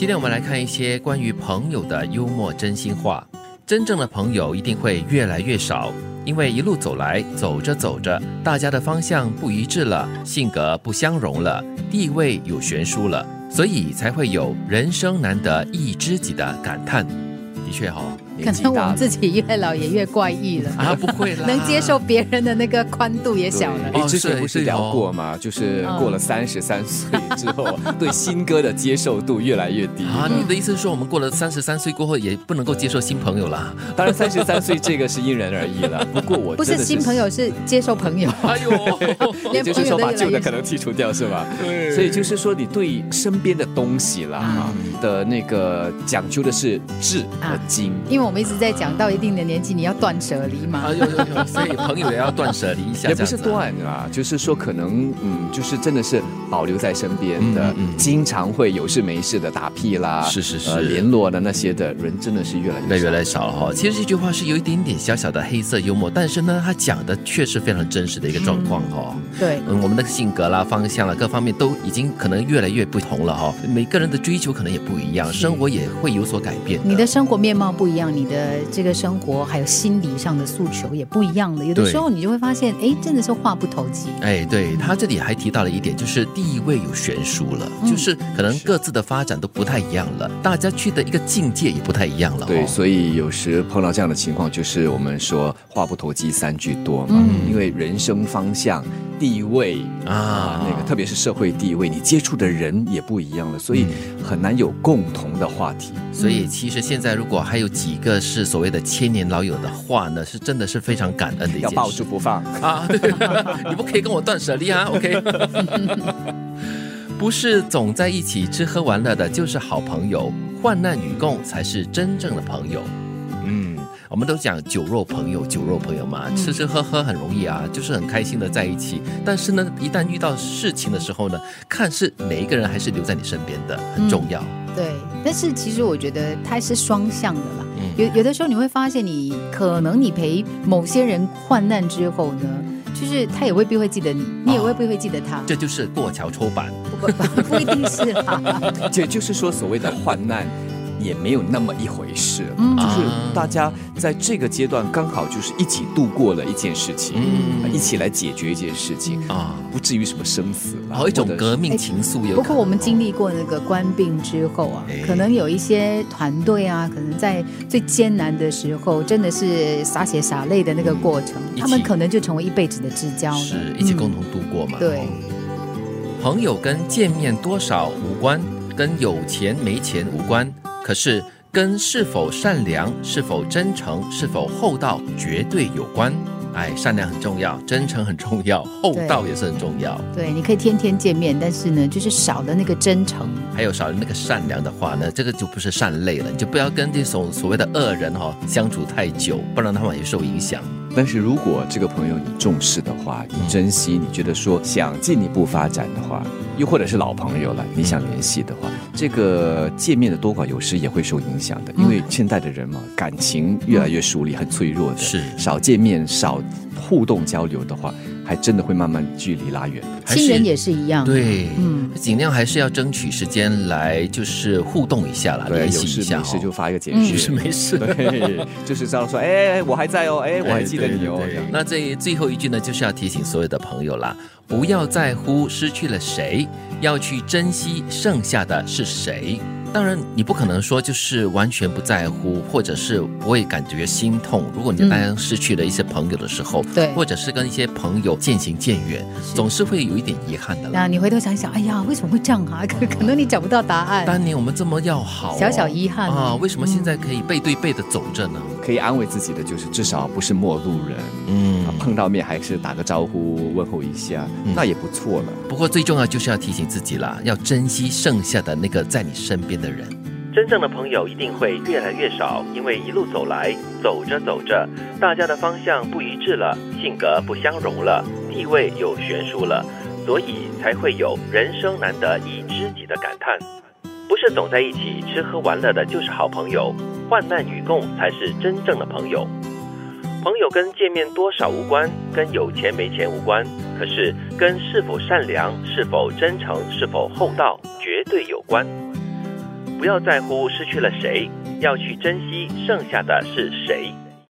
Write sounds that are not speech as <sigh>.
今天我们来看一些关于朋友的幽默真心话。真正的朋友一定会越来越少，因为一路走来，走着走着，大家的方向不一致了，性格不相容了，地位有悬殊了，所以才会有人生难得一知己的感叹。的确哈、可能我们自己越老也越怪异了啊，不会了，能接受别人的那个宽度也小了。哦你之前不是是聊过吗？就是过了三十三岁之后，对新歌的接受度越来越低。啊。你的意思是说，我们过了三十三岁过后，也不能够接受新朋友了？当然，三十三岁这个是因人而异了。<laughs> 不过我不是新朋，友，是接受朋友。哎呦，就是说把旧的可能剔除掉，是吧？对所以就是说，你对身边的东西啦哈的那个讲究的是质和精。因为我们一直在讲到一定的年纪，你要断舍离嘛。啊，有有有，所以朋友也要断舍离一下，也不是断啊就是说可能嗯，就是真的是保留在身边的，嗯嗯嗯。经常会有事没事的打屁啦，是是是。呃联络的那些的人真的是越来越少。越来越来少哈。其实这句话是有一点点小小的黑色幽默，但是呢，他讲的确实非常真实的一个状况哈。对，嗯，我们的性格啦、方向啦，各方面都已经可能越来越不同了哈。每个人的追求可能也不一样，生活也会有所改变你的生活面貌不一样，你的这个生活还有心理上的诉求也不一样了。有的时候你就会发现，哎，真的是话不投机。哎，对他这里还提到了一点，就是地位有悬殊了，嗯就是可能各自的发展都不太一样了，大家去的一个境界也不太一样了、哦。对，所以有时碰到这样的情况，就是我们说话不投机三句多嘛，嗯因为人生方向、地位啊那个特别是社会地位，你接触的人也不一样了，所以很难有共同的话题。所以其实现在如果还有几个是所谓的千年老友的话呢，是真的是非常感恩的一件事。要抱住不放，啊，<laughs> 对，你不可以跟我断舍离啊，<laughs> OK？不是总在一起吃喝玩乐的，就是好朋友，患难与共才是真正的朋友。嗯，我们都讲酒肉朋友，酒肉朋友嘛，吃吃喝喝很容易啊，就是很开心的在一起。但是呢，一旦遇到事情的时候呢，看是哪一个人还是留在你身边的，很重要。对，但是其实我觉得它是双向的啦。嗯有有的时候你会发现你，可能你陪某些人患难之后呢，就是他也未必会记得你，你也未必会记得他，这就是过桥抽板。不不不一定是啦。<laughs> 这就是说所谓的患难。也没有那么一回事，嗯。就是啊大家在这个阶段刚好就是一起度过了一件事情，嗯。一起来解决一件事情，啊，不至于什么生死啦，好一种革命情愫有。不过我们经历过那个官病之后啊哎，可能有一些团队啊，可能在最艰难的时候，真的是洒血洒泪的那个过程，他们可能就成为一辈子的知交了。是一起共嗯同度过嘛。对。哦朋友跟见面多少无关，跟有钱没钱无关，可是跟是否善良、是否真诚、是否厚道绝对有关。哎，善良很重要，真诚很重要，厚道也是很重要。对，你可以天天见面，但是呢，就是少了那个真诚。还有少了那个善良的话呢，这个就不是善类了，你就不要跟这种所谓的恶人哈、相处太久，不然他们也受影响。但是如果这个朋友你重视的话，你珍惜，你觉得说想进一步发展的话，又或者是老朋友了，你想联系的话，这个见面的多寡有时也会受影响的，因为现代的人嘛，感情越来越疏离，很脆弱的，是。少见面、少互动交流的话，还真的会慢慢距离拉远。亲人也是一样。对，嗯尽量还是要争取时间来就是互动一下啦，对，联系一下哦。没事就发一个简嗯讯，有事没事。对，就是这样说，哎，我还在哦，哎，我还记得你哦对对对那这最后一句呢，就是要提醒所有的朋友啦，不要在乎失去了谁，要去珍惜剩下的是谁。当然，你不可能说就是完全不在乎，或者是不会感觉心痛。如果你嗯当失去了一些朋友的时候，对或者是跟一些朋友渐行渐远，总是会有一点遗憾的。那你回头想想，哎呀，为什么会这样啊？可 <laughs> 可能你找不到答案。当年我们这么要好哦、小小遗憾啊，为什么现在可以背对背的走着呢？可以安慰自己的就是，至少不是陌路人，嗯啊，碰到面还是打个招呼问候一下，嗯那也不错了。不过最重要就是要提醒自己啦，要珍惜剩下的那个在你身边的人。真正的朋友一定会越来越少，因为一路走来，走着走着，大家的方向不一致了，性格不相容了，地位有悬殊了，所以才会有人生难得一知己的感叹。不是总在一起吃喝玩乐的就是好朋友，患难与共才是真正的朋友。朋友跟见面多少无关，跟有钱没钱无关，可是跟是否善良、是否真诚、是否厚道绝对有关。不要在乎失去了谁，要去珍惜剩下的是谁。